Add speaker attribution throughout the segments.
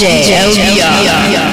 Speaker 1: DJ, DJ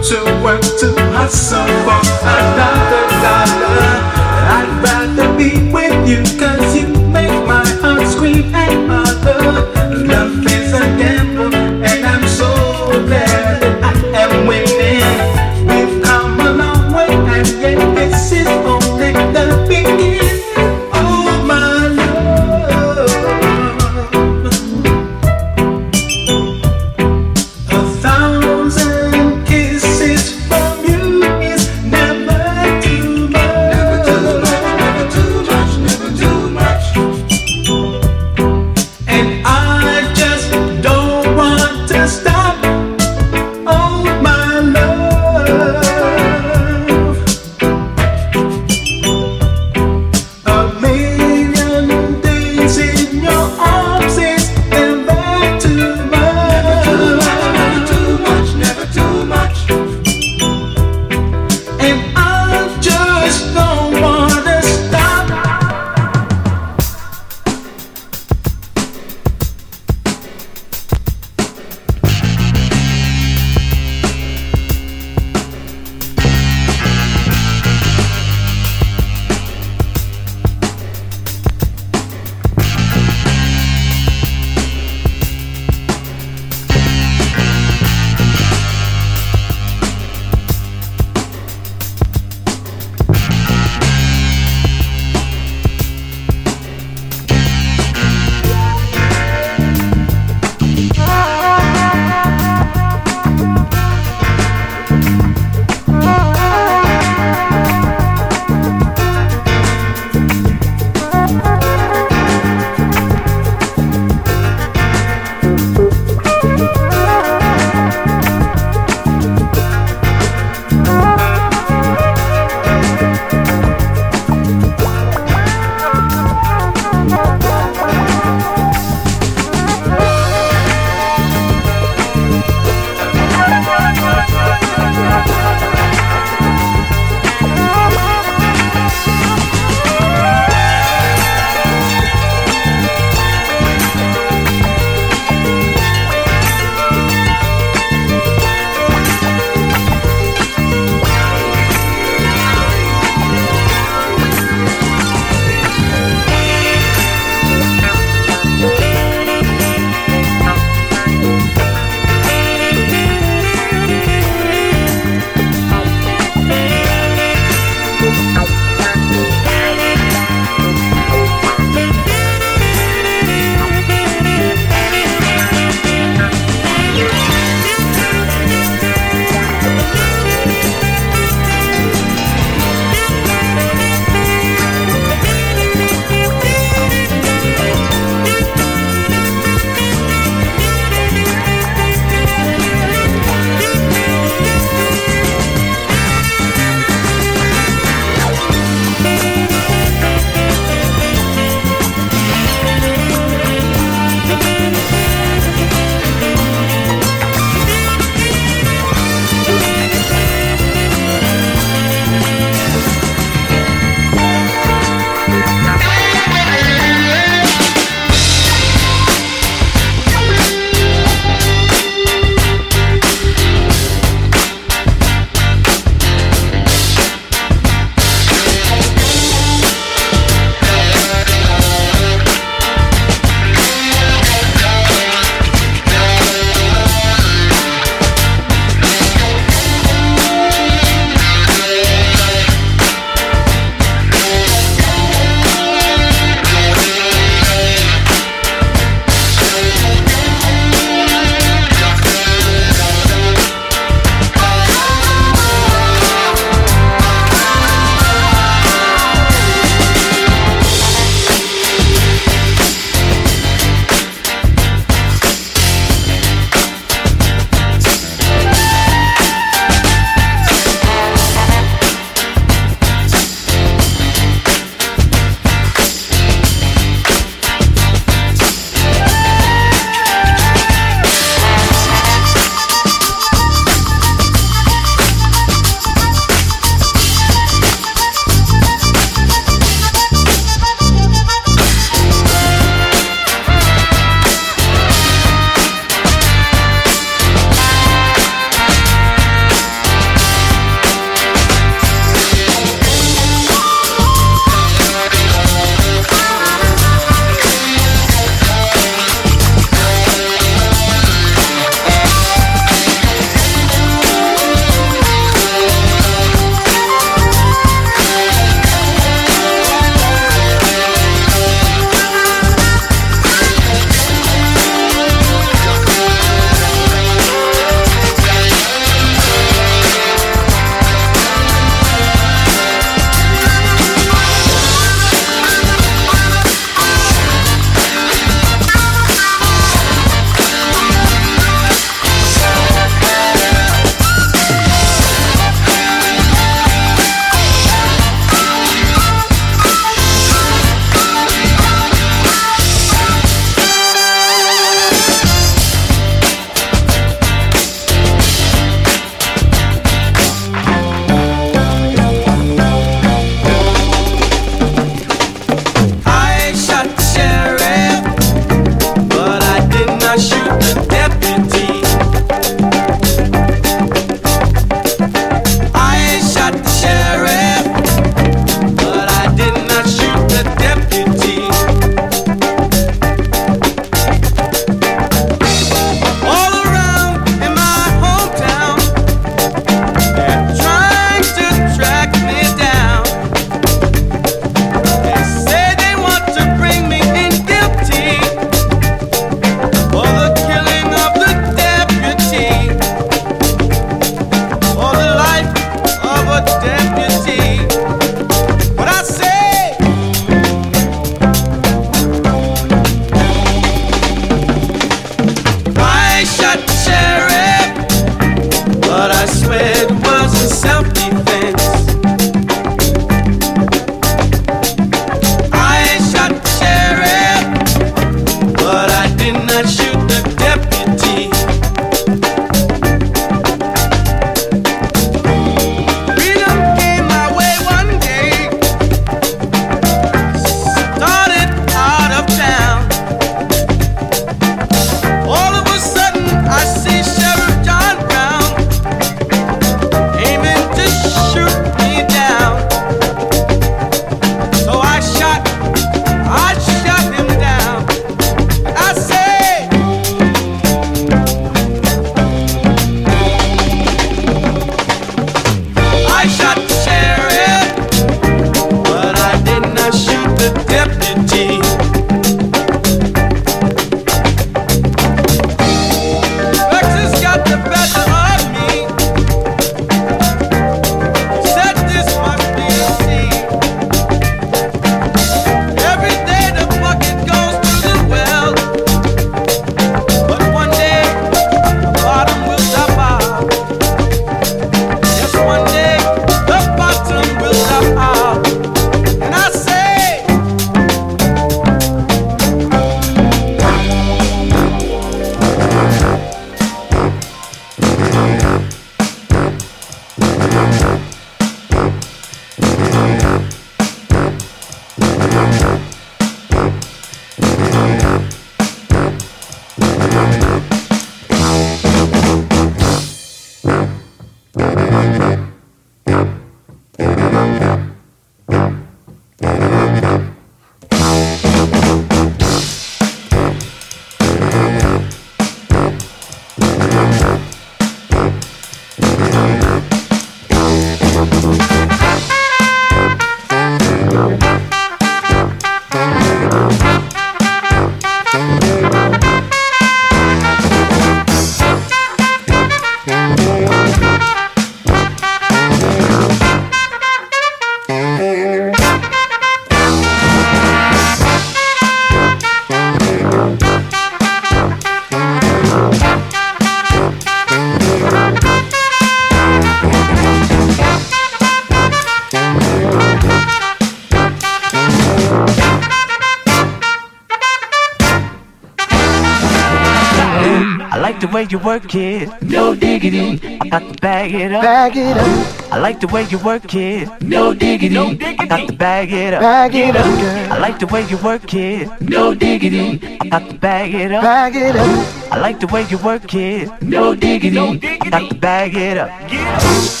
Speaker 2: work it. No diggity. I got to bag it up.
Speaker 3: Bag it up.
Speaker 2: I like the way you work it. No diggity. I got to bag it up.
Speaker 3: Bag it up, girl.
Speaker 2: I like the way you work it. No diggity. I got to bag it up.
Speaker 3: Bag it up.
Speaker 2: I like the way you work it. No diggity. I got to bag it up.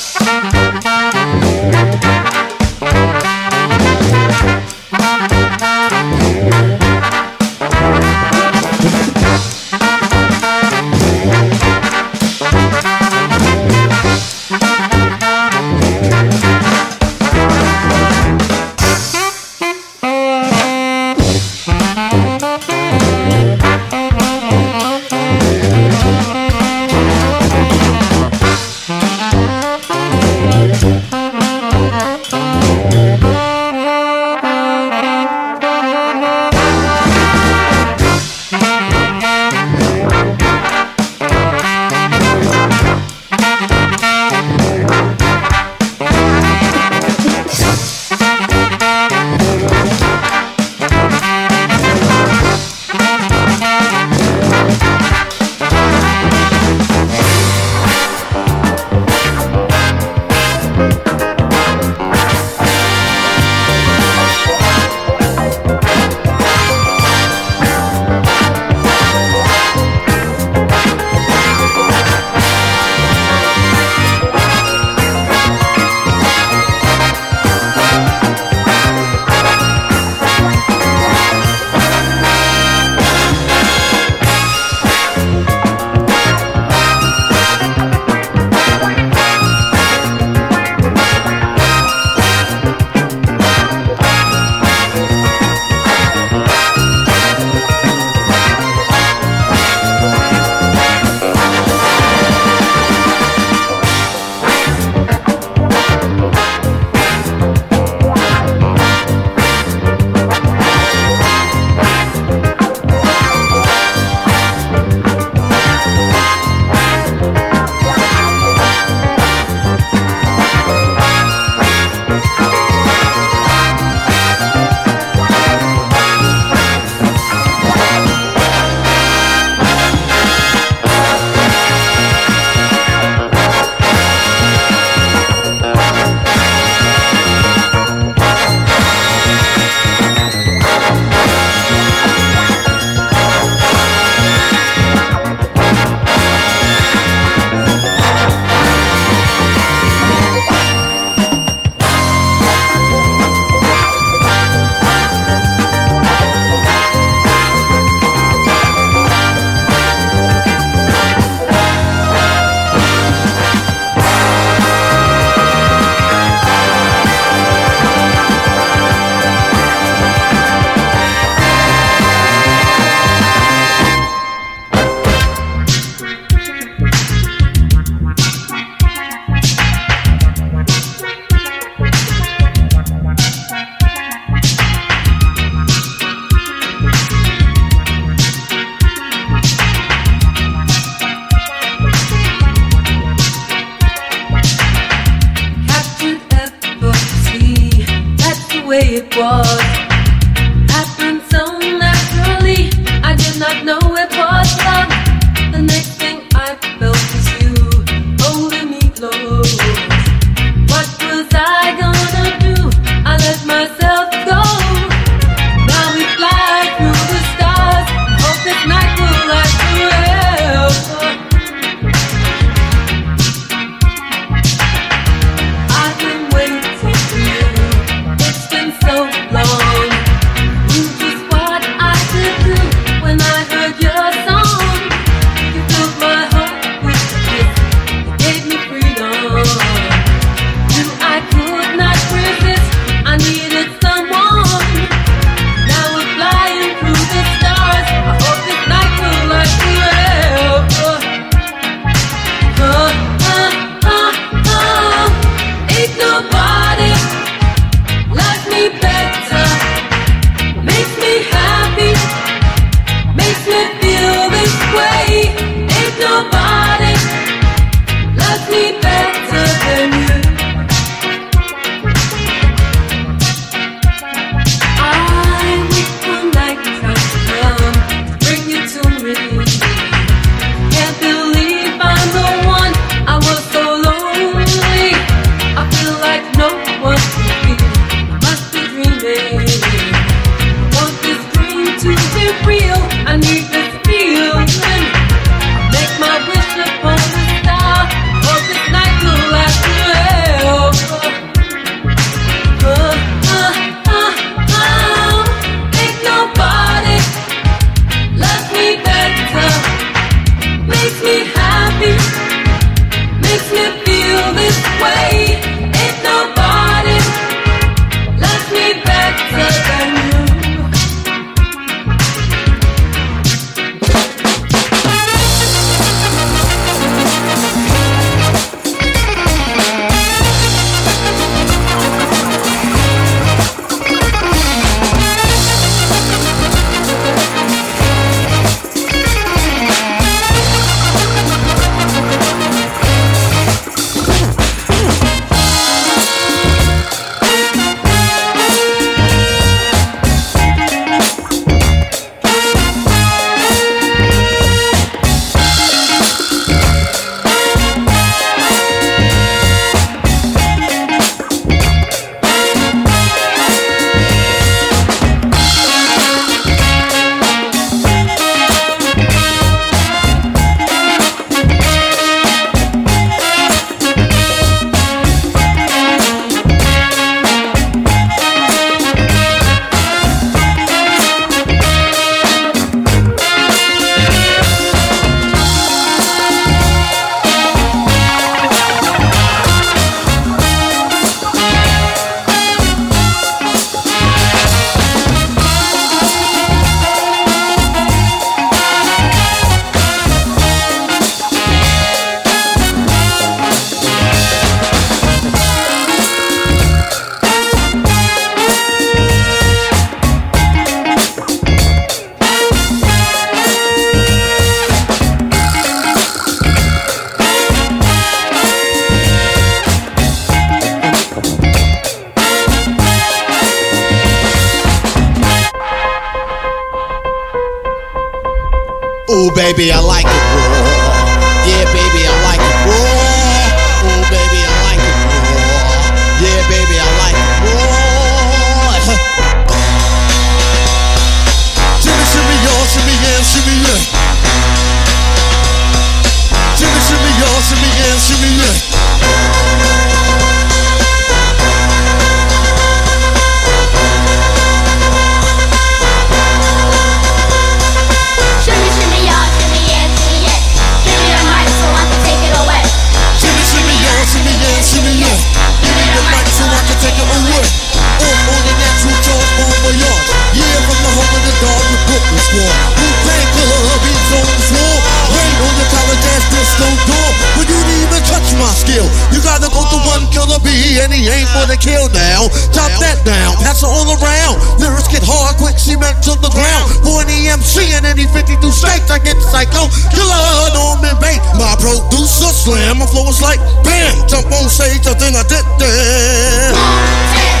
Speaker 3: back to the ground. For an EMC in any 52 states, I get the psycho killer on in. My producer slam, my flow is like bam. Jump on stage, I think I did that.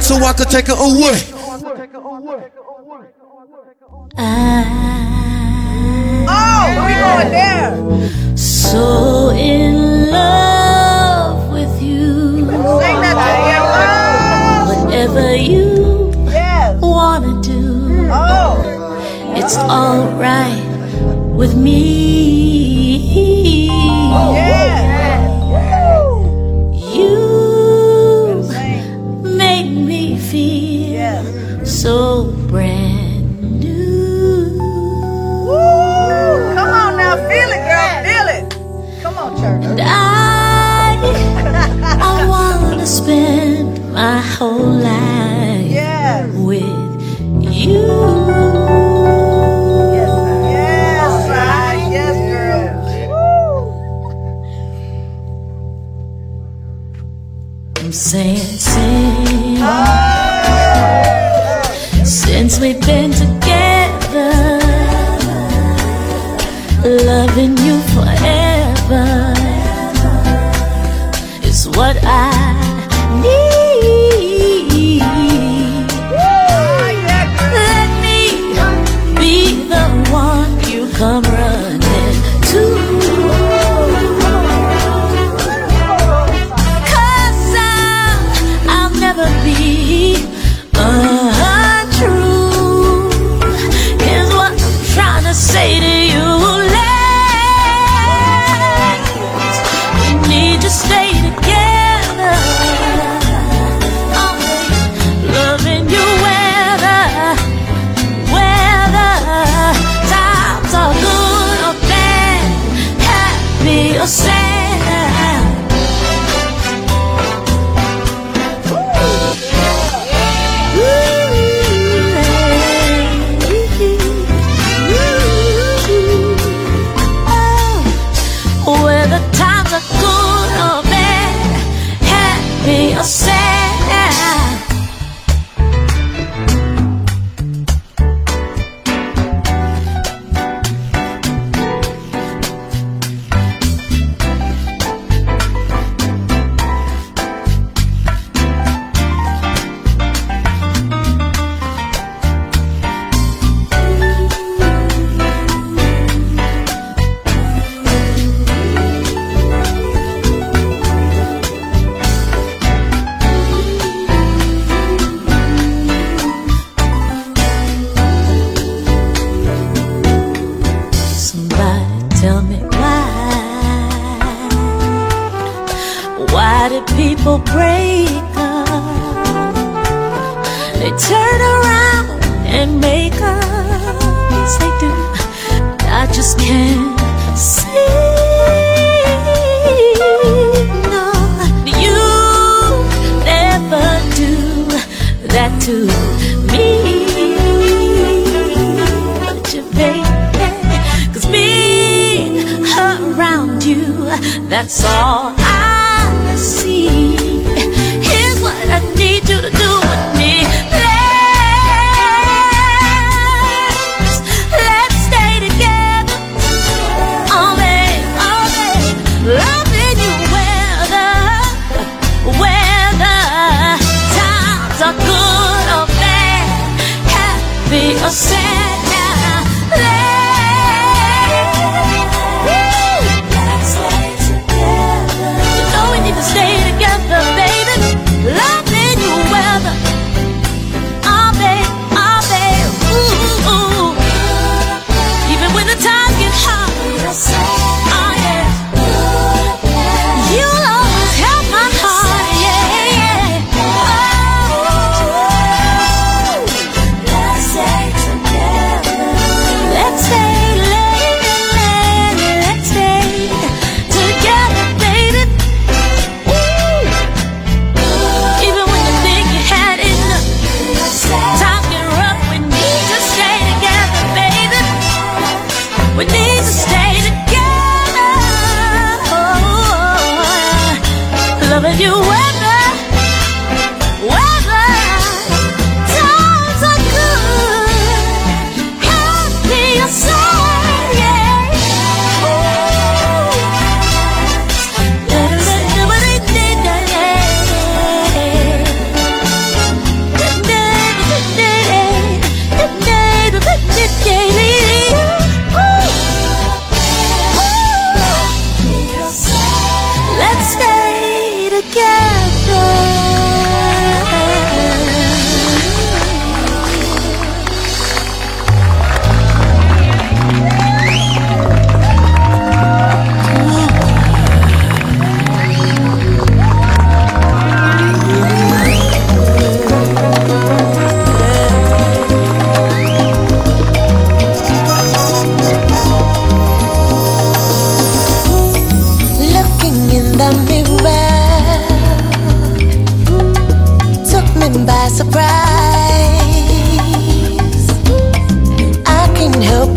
Speaker 4: so I could take her away.
Speaker 5: what I need.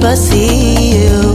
Speaker 6: But see you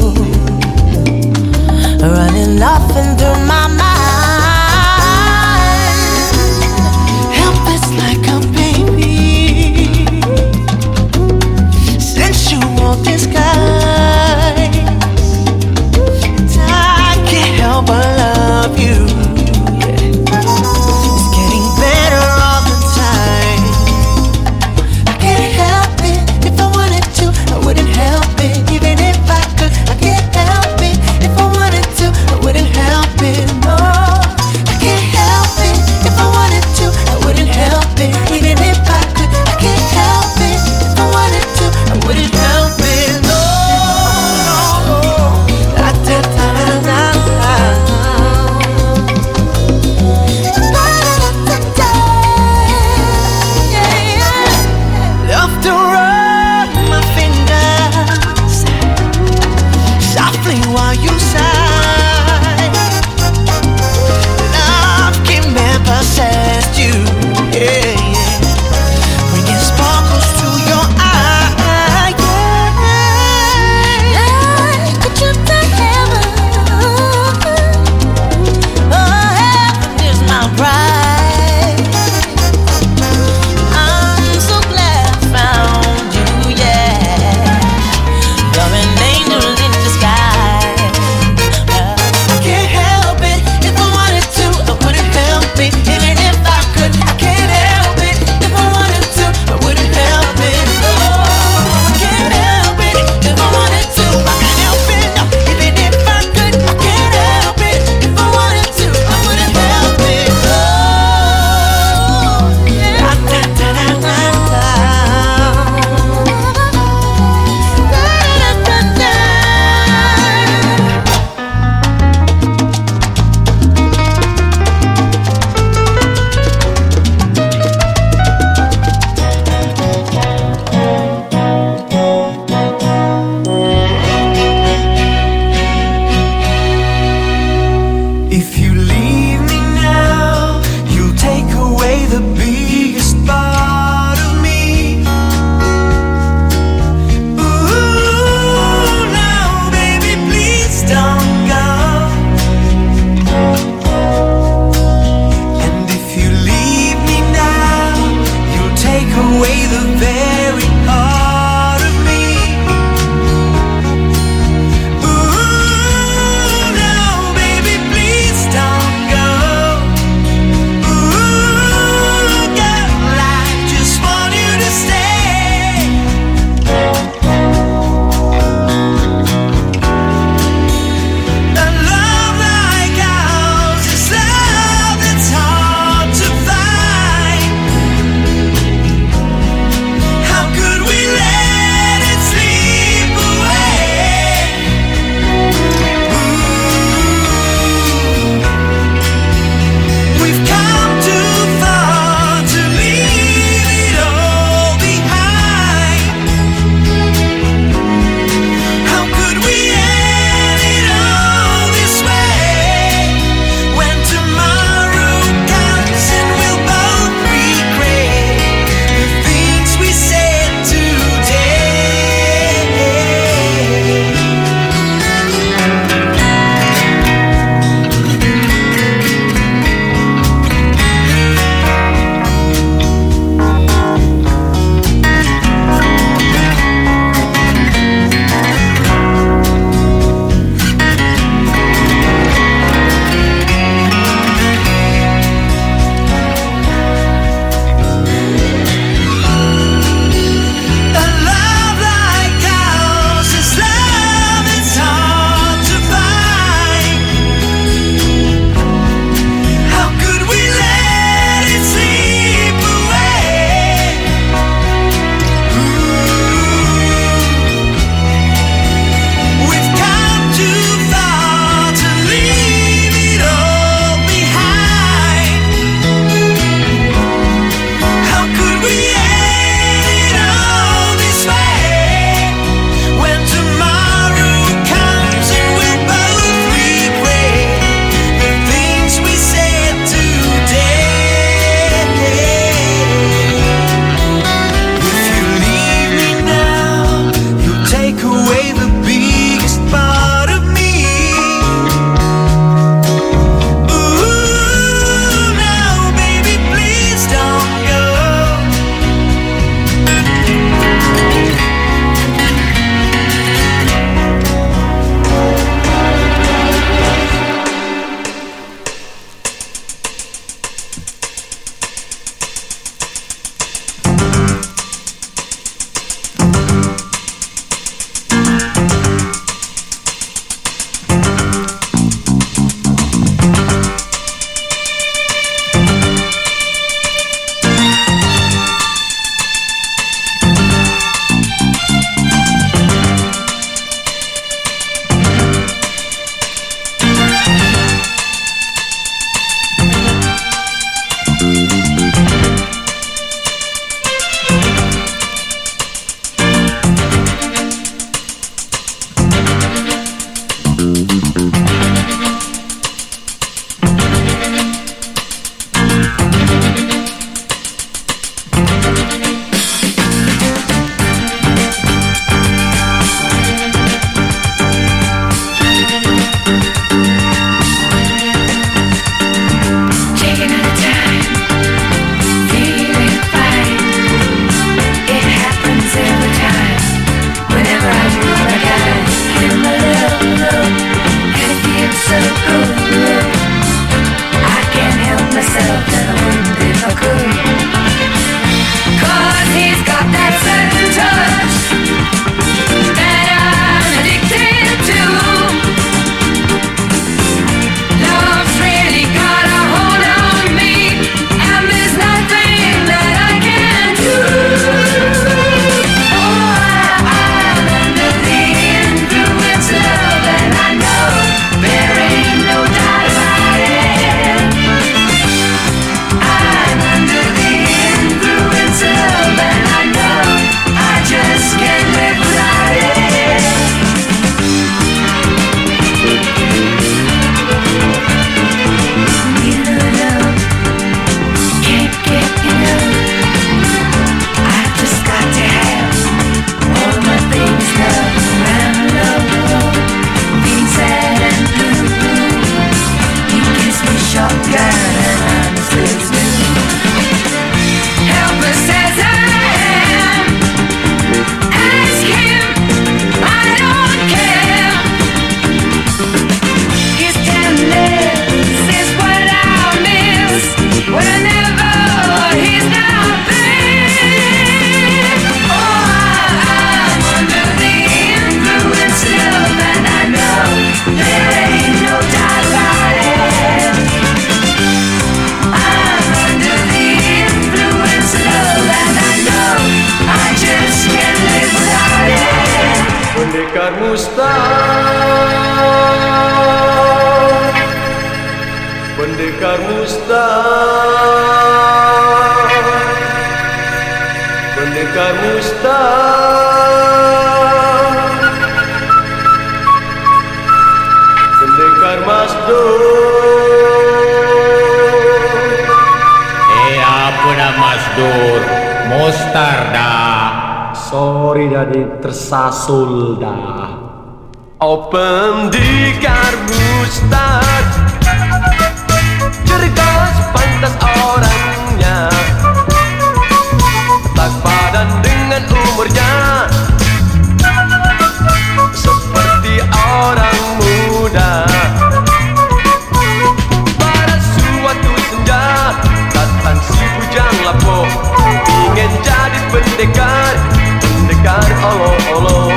Speaker 7: Pendekar olo-olo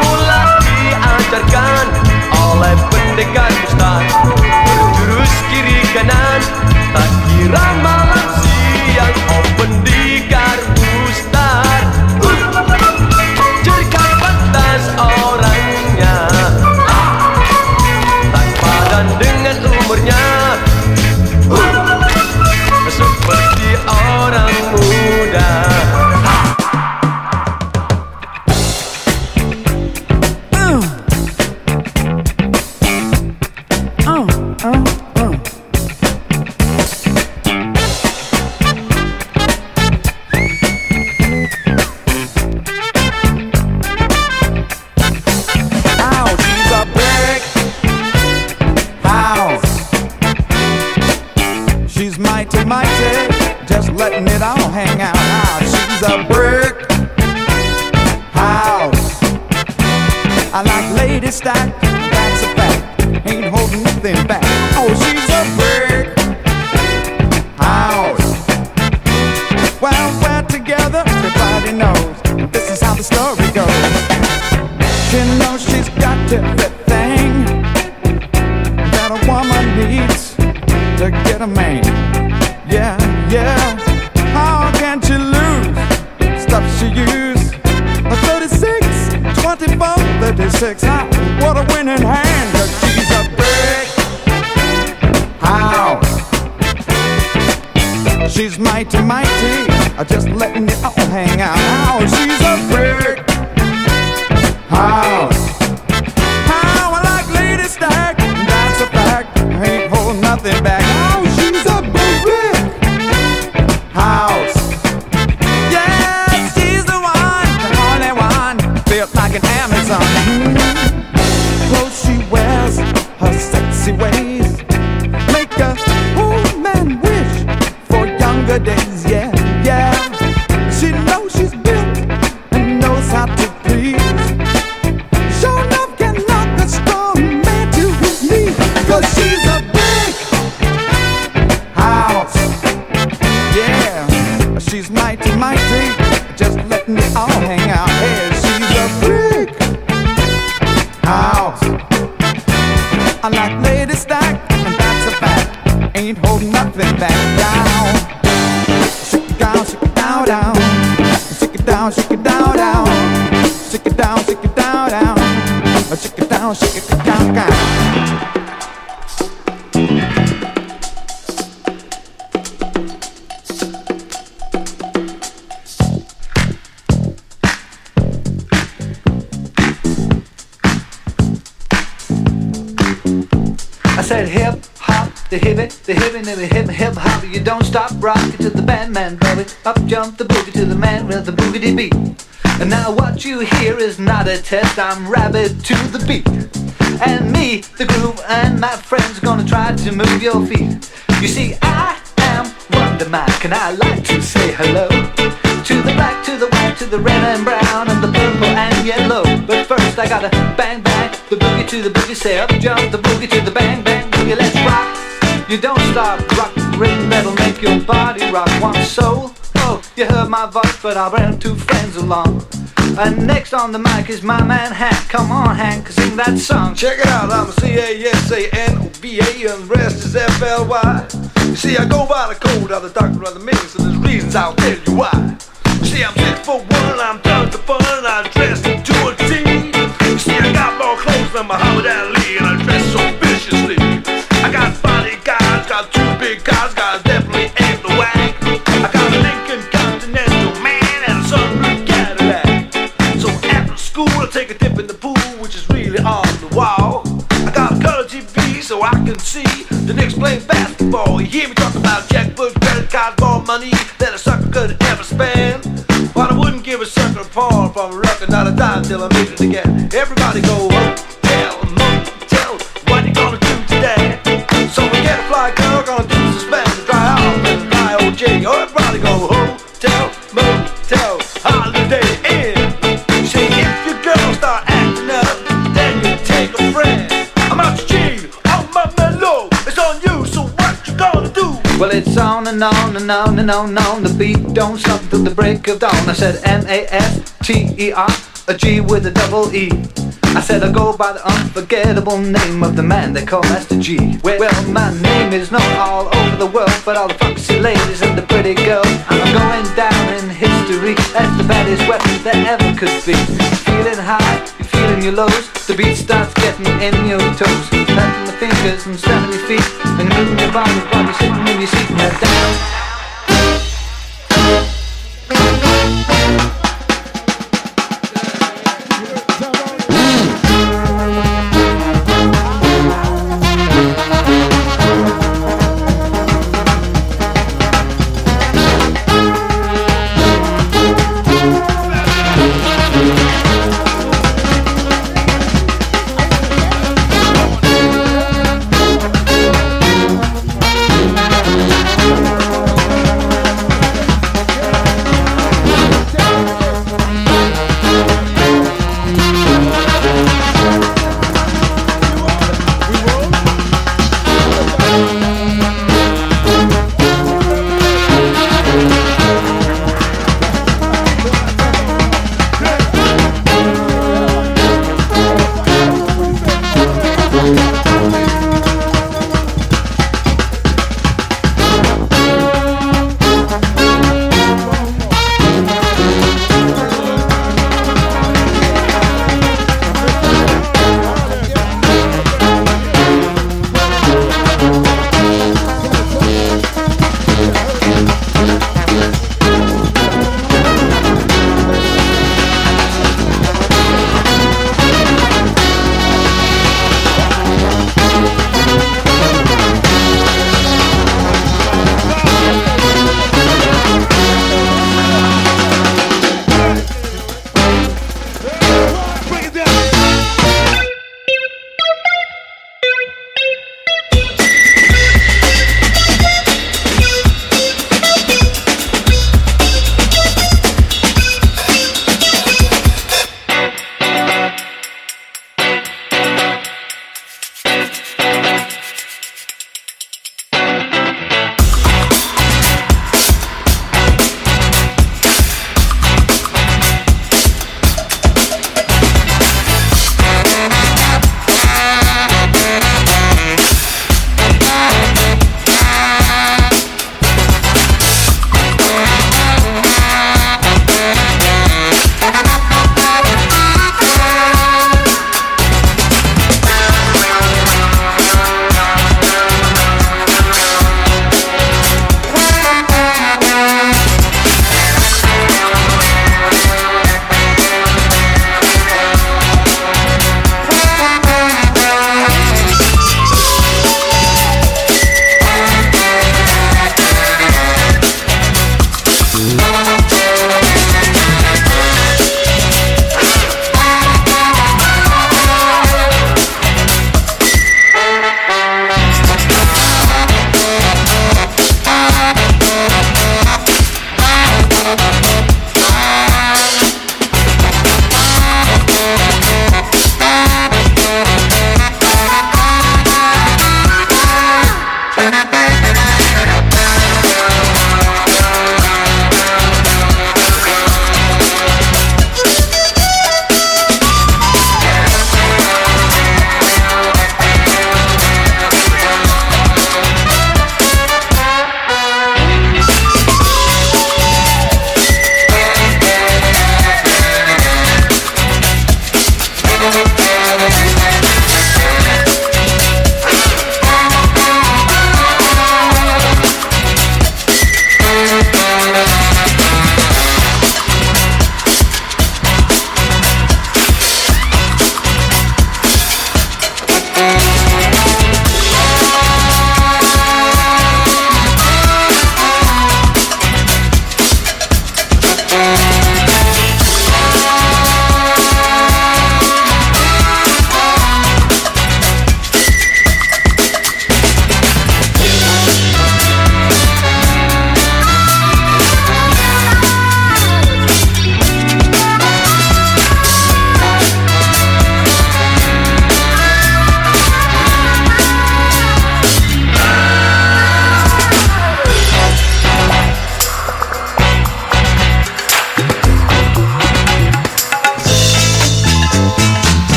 Speaker 7: Mula diajarkan oleh pendekar mustad Berjurus kiri kanan Tak kira malam siang Oh pendekar
Speaker 2: a
Speaker 8: test. I'm rabid to the beat. And me, the groove, and my friends gonna try to move your feet. You see, I am Wonder Mike, and I like to say hello to the black, to the white, to the red and brown, and the purple and yellow. But first, I gotta bang bang the boogie to the boogie. Say up jump the boogie to the bang bang boogie. Let's rock. You don't stop, rock rhythm that'll make your body rock. One soul. Oh, you heard my voice, but I'll bring two friends along. And next on the mic is my man Hank. Come on, Hank, sing that song.
Speaker 9: Check it out, I'm a C-A-S-A-N-O-V-A and the rest is F-L-Y. You see, I go by the code of the doctor of the millions, so there's reasons I'll tell you why. See, I'm six for one, I'm down for fun, I'm dressed to a T. like Muhammad Ali and I I can see the Knicks playing basketball. You hear me talk about checkbooks, credit cards, more money than a sucker could ever spend. But I wouldn't give a sucker a pawn from a record, not a dime till I made it again. Everybody go hotel, and on
Speaker 8: and on and. The beat don't stop till the break of dawn. I said M A S T E R, a G with a double E. I said I go by the unforgettable name of the man they call Master G. Well, my name is known all over the world, but all the foxy ladies and the pretty girls. I'm going down in history as the baddest weapon there ever could be. Feeling high, you're feeling your lows. The beat starts getting in your toes. Snapping the fingers and stamping your feet, and moving your body while you're sitting in your seat. Now down.